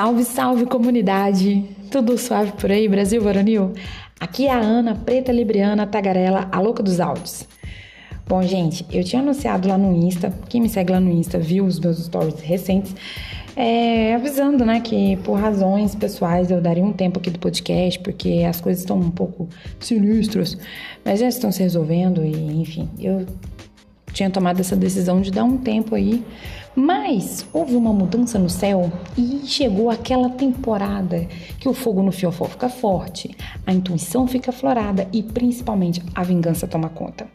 Salve, salve comunidade! Tudo suave por aí, Brasil Varonil? Aqui é a Ana, preta libriana, tagarela, a louca dos áudios. Bom, gente, eu tinha anunciado lá no Insta, quem me segue lá no Insta viu os meus stories recentes, é, avisando, né, que por razões pessoais eu daria um tempo aqui do podcast, porque as coisas estão um pouco sinistras, mas já estão se resolvendo e, enfim, eu tinha tomado essa decisão de dar um tempo aí. Mas houve uma mudança no céu e chegou aquela temporada que o fogo no fiofó fica forte, a intuição fica florada e principalmente a vingança toma conta.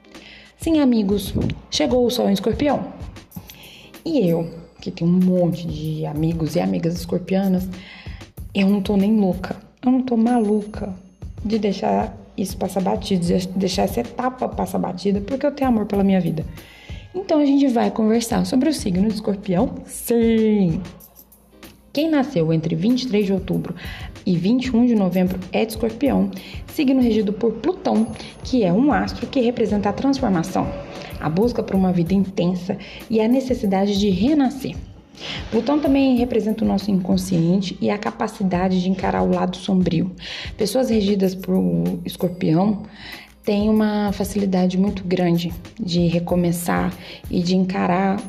Sim, amigos, chegou o sol em escorpião. E eu, que tenho um monte de amigos e amigas escorpianas, eu não tô nem louca, eu não tô maluca de deixar isso passar batido, de deixar essa etapa passar batida, porque eu tenho amor pela minha vida. Então a gente vai conversar sobre o signo de escorpião? Sim! Quem nasceu entre 23 de outubro e 21 de novembro é de escorpião, signo regido por Plutão, que é um astro que representa a transformação, a busca por uma vida intensa e a necessidade de renascer. Plutão também representa o nosso inconsciente e a capacidade de encarar o lado sombrio. Pessoas regidas por escorpião têm uma facilidade muito grande de recomeçar e de encarar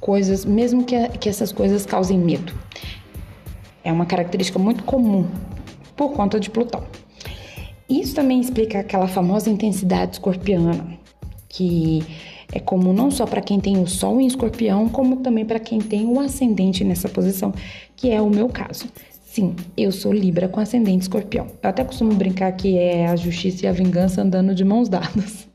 coisas, mesmo que, que essas coisas causem medo. É uma característica muito comum por conta de Plutão. Isso também explica aquela famosa intensidade escorpiana, que é comum não só para quem tem o Sol em Escorpião, como também para quem tem o ascendente nessa posição, que é o meu caso. Sim, eu sou Libra com ascendente Escorpião. Eu até costumo brincar que é a justiça e a vingança andando de mãos dadas.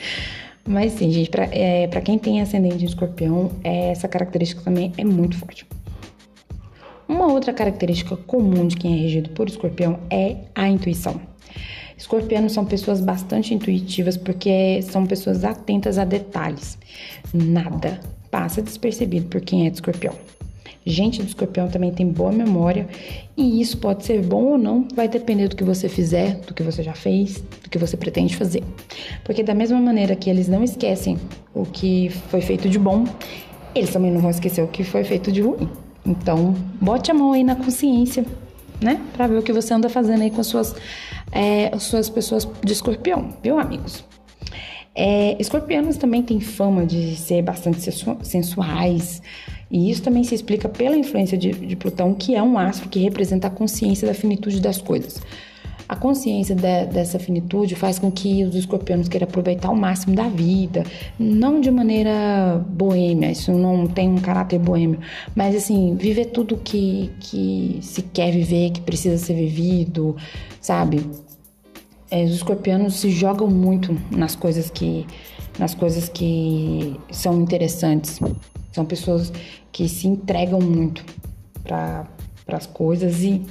Mas sim, gente, para é, quem tem ascendente em Escorpião, é, essa característica também é muito forte. Uma outra característica comum de quem é regido por Escorpião é a intuição. Escorpianos são pessoas bastante intuitivas porque são pessoas atentas a detalhes. Nada passa despercebido por quem é de escorpião. Gente do escorpião também tem boa memória e isso pode ser bom ou não, vai depender do que você fizer, do que você já fez, do que você pretende fazer. Porque da mesma maneira que eles não esquecem o que foi feito de bom, eles também não vão esquecer o que foi feito de ruim. Então, bote a mão aí na consciência, né? Pra ver o que você anda fazendo aí com as suas é, suas pessoas de escorpião, viu, amigos? É, escorpianos também têm fama de ser bastante sensuais, e isso também se explica pela influência de, de Plutão, que é um astro que representa a consciência da finitude das coisas. A consciência de, dessa finitude faz com que os escorpianos queiram aproveitar o máximo da vida, não de maneira boêmia, isso não tem um caráter boêmio, mas assim, viver tudo que, que se quer viver, que precisa ser vivido, sabe? É, os escorpianos se jogam muito nas coisas que nas coisas que são interessantes. São pessoas que se entregam muito para as coisas e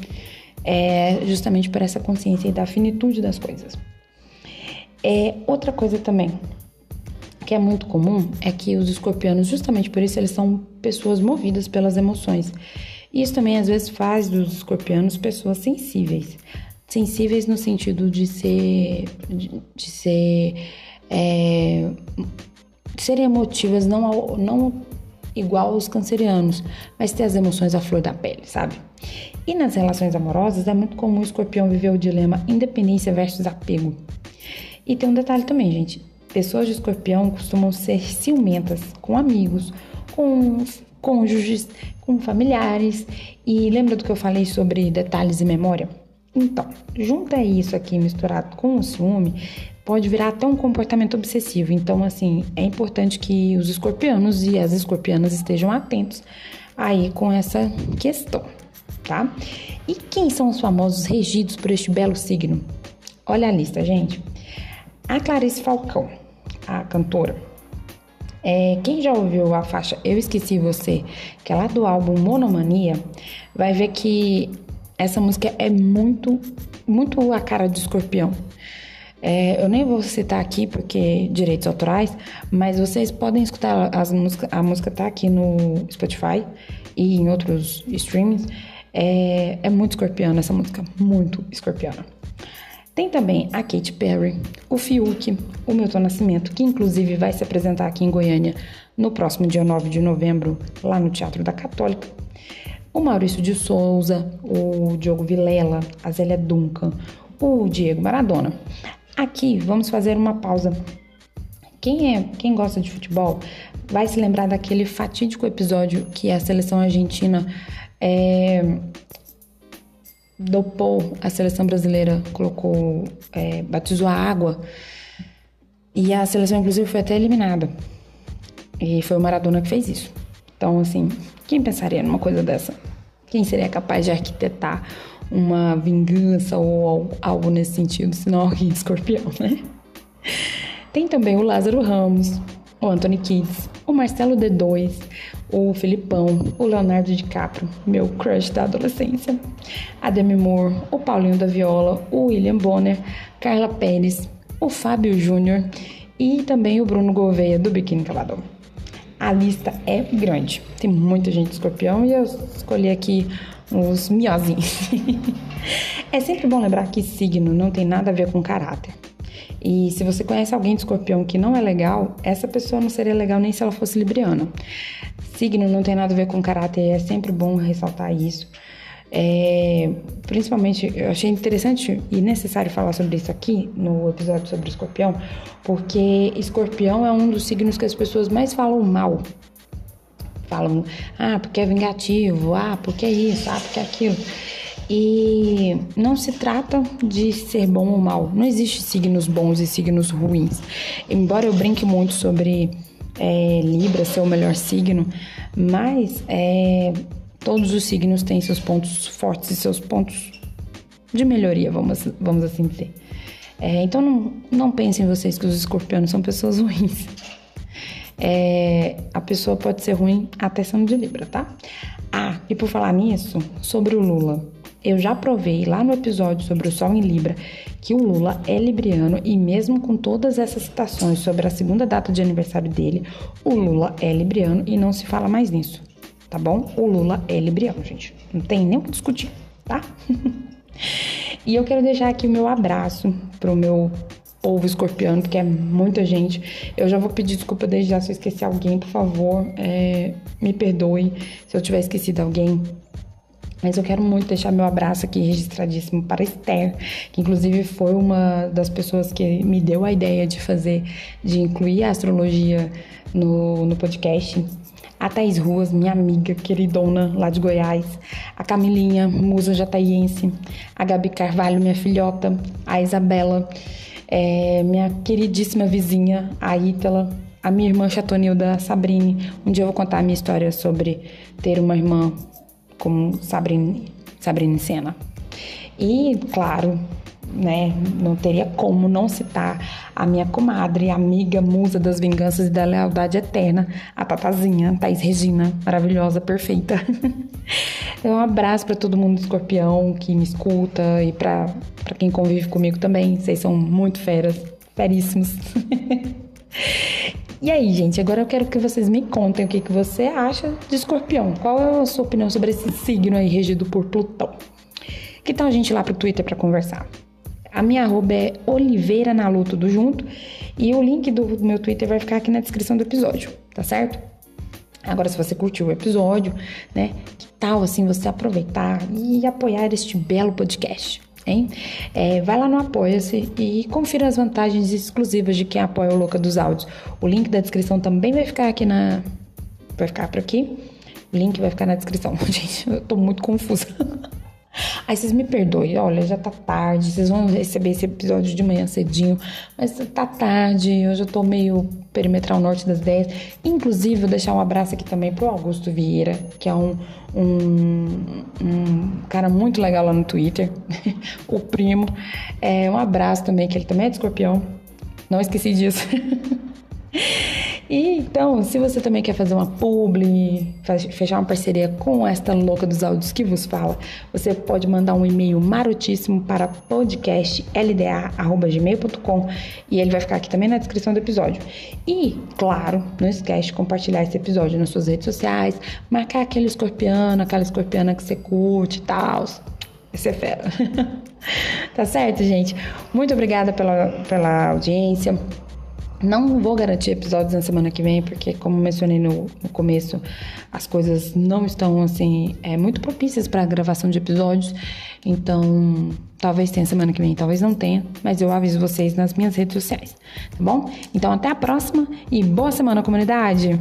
é justamente por essa consciência da finitude das coisas. É, outra coisa também que é muito comum é que os escorpianos, justamente por isso, eles são pessoas movidas pelas emoções. Isso também às vezes faz dos escorpianos pessoas sensíveis. Sensíveis no sentido de ser. de, de ser. É, de serem emotivas, não, não igual aos cancerianos, mas ter as emoções à flor da pele, sabe? E nas relações amorosas é muito comum o escorpião viver o dilema independência versus apego. E tem um detalhe também, gente. Pessoas de escorpião costumam ser ciumentas com amigos, com cônjuges, com familiares. E lembra do que eu falei sobre detalhes e memória? Então, junta isso aqui misturado com o ciúme, pode virar até um comportamento obsessivo. Então, assim, é importante que os escorpianos e as escorpianas estejam atentos aí com essa questão tá? E quem são os famosos regidos por este belo signo? Olha a lista, gente. A Clarice Falcão, a cantora. É, quem já ouviu a faixa Eu Esqueci Você, que é lá do álbum Monomania, vai ver que essa música é muito, muito a cara de escorpião. É, eu nem vou citar aqui porque direitos autorais, mas vocês podem escutar as músicas. A música tá aqui no Spotify e em outros streamings. É, é muito escorpiana essa música, muito escorpiana. Tem também a Katy Perry, o Fiuk, o Milton Nascimento, que inclusive vai se apresentar aqui em Goiânia no próximo dia 9 de novembro, lá no Teatro da Católica. O Maurício de Souza, o Diogo Vilela, a Zélia Duncan, o Diego Maradona. Aqui vamos fazer uma pausa. Quem é, quem gosta de futebol vai se lembrar daquele fatídico episódio que a seleção argentina é, dopou a seleção brasileira, colocou, é, batizou a água e a seleção inclusive foi até eliminada. E foi o Maradona que fez isso. Então, assim, quem pensaria numa coisa dessa? Quem seria capaz de arquitetar uma vingança ou algo nesse sentido, senão alguém de escorpião, né? Tem também o Lázaro Ramos, o Anthony Kids, o Marcelo D2, o Filipão, o Leonardo DiCaprio, meu crush da adolescência, a Demi Moore, o Paulinho da Viola, o William Bonner, Carla Pérez, o Fábio Júnior e também o Bruno Gouveia do Biquíni Cavador. A lista é grande, tem muita gente de escorpião e eu escolhi aqui os miozinhos. é sempre bom lembrar que signo não tem nada a ver com caráter. E se você conhece alguém de escorpião que não é legal, essa pessoa não seria legal nem se ela fosse libriana. Signo não tem nada a ver com caráter, é sempre bom ressaltar isso. É, principalmente, eu achei interessante e necessário falar sobre isso aqui no episódio sobre escorpião, porque escorpião é um dos signos que as pessoas mais falam mal. Falam, ah, porque é vingativo, ah, porque é isso, ah, porque é aquilo. E não se trata de ser bom ou mal. Não existe signos bons e signos ruins. Embora eu brinque muito sobre é, Libra ser o melhor signo, mas é, todos os signos têm seus pontos fortes e seus pontos de melhoria, vamos, vamos assim dizer. É, então não, não pensem vocês que os escorpianos são pessoas ruins. É, a pessoa pode ser ruim até sendo de Libra, tá? Ah, e por falar nisso, sobre o Lula. Eu já provei lá no episódio sobre o Sol em Libra que o Lula é libriano e mesmo com todas essas citações sobre a segunda data de aniversário dele, o Lula é libriano e não se fala mais nisso, tá bom? O Lula é libriano, gente. Não tem nem o que discutir, tá? e eu quero deixar aqui o meu abraço pro meu povo escorpiano, porque é muita gente. Eu já vou pedir desculpa desde já se eu esqueci alguém, por favor, é, me perdoe se eu tiver esquecido alguém. Mas eu quero muito deixar meu abraço aqui registradíssimo para Esther, que inclusive foi uma das pessoas que me deu a ideia de fazer, de incluir a astrologia no, no podcast. A Thaís Ruas, minha amiga queridona lá de Goiás. A Camilinha, musa jataiense. A Gabi Carvalho, minha filhota. A Isabela, é, minha queridíssima vizinha, a Ítala. A minha irmã Chatonilda Sabrine. Um dia eu vou contar a minha história sobre ter uma irmã como Sabrina, Sabrina Sena. E, claro, né, não teria como não citar a minha comadre, amiga, musa das vinganças e da lealdade eterna, a Tatazinha, Thaís Regina, maravilhosa, perfeita. um abraço para todo mundo do escorpião que me escuta e para quem convive comigo também. Vocês são muito feras, feríssimos. E aí, gente, agora eu quero que vocês me contem o que, que você acha de escorpião. Qual é a sua opinião sobre esse signo aí regido por Plutão? Que tal a gente ir lá pro Twitter para conversar? A minha arroba é Oliveira na Luta tudo junto. E o link do meu Twitter vai ficar aqui na descrição do episódio, tá certo? Agora, se você curtiu o episódio, né? Que tal assim você aproveitar e apoiar este belo podcast? Hein? É, vai lá no Apoia-se e confira as vantagens exclusivas de quem apoia o Louca dos Áudios. O link da descrição também vai ficar aqui na. Vai ficar por aqui. O link vai ficar na descrição. Gente, eu tô muito confusa. Aí vocês me perdoem, olha, já tá tarde, vocês vão receber esse episódio de manhã cedinho, mas tá tarde, eu já tô meio perimetral norte das 10. Inclusive, vou deixar um abraço aqui também pro Augusto Vieira, que é um, um, um cara muito legal lá no Twitter, o primo. É, um abraço também, que ele também é de escorpião, não esqueci disso. E então, se você também quer fazer uma publi, fechar uma parceria com esta louca dos áudios que vos fala, você pode mandar um e-mail marotíssimo para podcastlda@gmail.com e ele vai ficar aqui também na descrição do episódio. E, claro, não esquece de compartilhar esse episódio nas suas redes sociais, marcar aquele escorpiano, aquela escorpiana que você curte e tal. Esse é fera. tá certo, gente? Muito obrigada pela, pela audiência. Não vou garantir episódios na semana que vem, porque, como mencionei no, no começo, as coisas não estão, assim, é, muito propícias para a gravação de episódios. Então, talvez tenha semana que vem, talvez não tenha, mas eu aviso vocês nas minhas redes sociais, tá bom? Então, até a próxima e boa semana, comunidade!